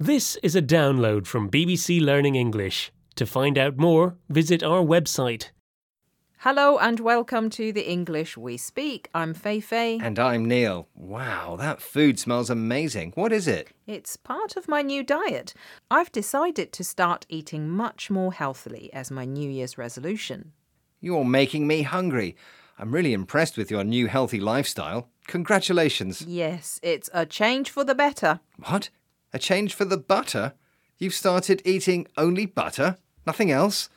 This is a download from BBC Learning English. To find out more, visit our website. Hello and welcome to the English We Speak. I'm Fei Fei. And I'm Neil. Wow, that food smells amazing. What is it? It's part of my new diet. I've decided to start eating much more healthily as my New Year's resolution. You're making me hungry. I'm really impressed with your new healthy lifestyle. Congratulations. Yes, it's a change for the better. What? A change for the butter? You've started eating only butter? Nothing else?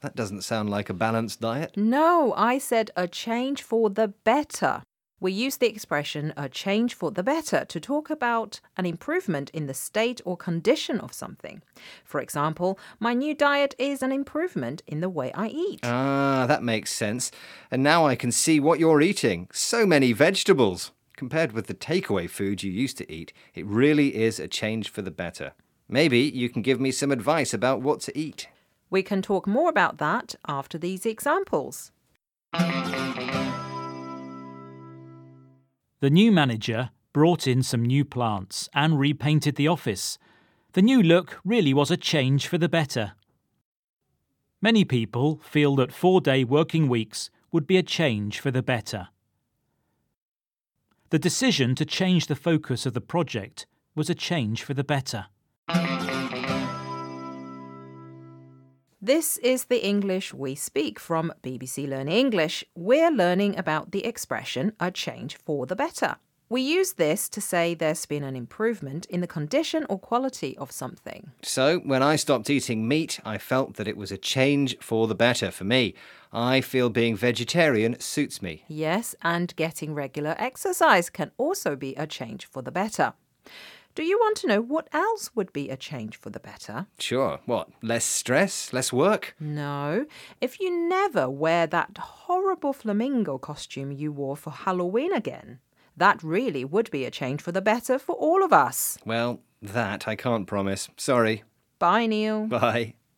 That doesn't sound like a balanced diet. No, I said a change for the better. We use the expression a change for the better to talk about an improvement in the state or condition of something. For example, my new diet is an improvement in the way I eat. Ah, that makes sense. And now I can see what you're eating. So many vegetables. Compared with the takeaway food you used to eat, it really is a change for the better. Maybe you can give me some advice about what to eat. We can talk more about that after these examples. The new manager brought in some new plants and repainted the office. The new look really was a change for the better. Many people feel that four day working weeks would be a change for the better. The decision to change the focus of the project was a change for the better. This is the English we speak from BBC Learning English. We're learning about the expression a change for the better. We use this to say there's been an improvement in the condition or quality of something. So, when I stopped eating meat, I felt that it was a change for the better for me. I feel being vegetarian suits me. Yes, and getting regular exercise can also be a change for the better. Do you want to know what else would be a change for the better? Sure. What? Less stress? Less work? No. If you never wear that horrible flamingo costume you wore for Halloween again, that really would be a change for the better for all of us. Well, that I can't promise. Sorry. Bye, Neil. Bye.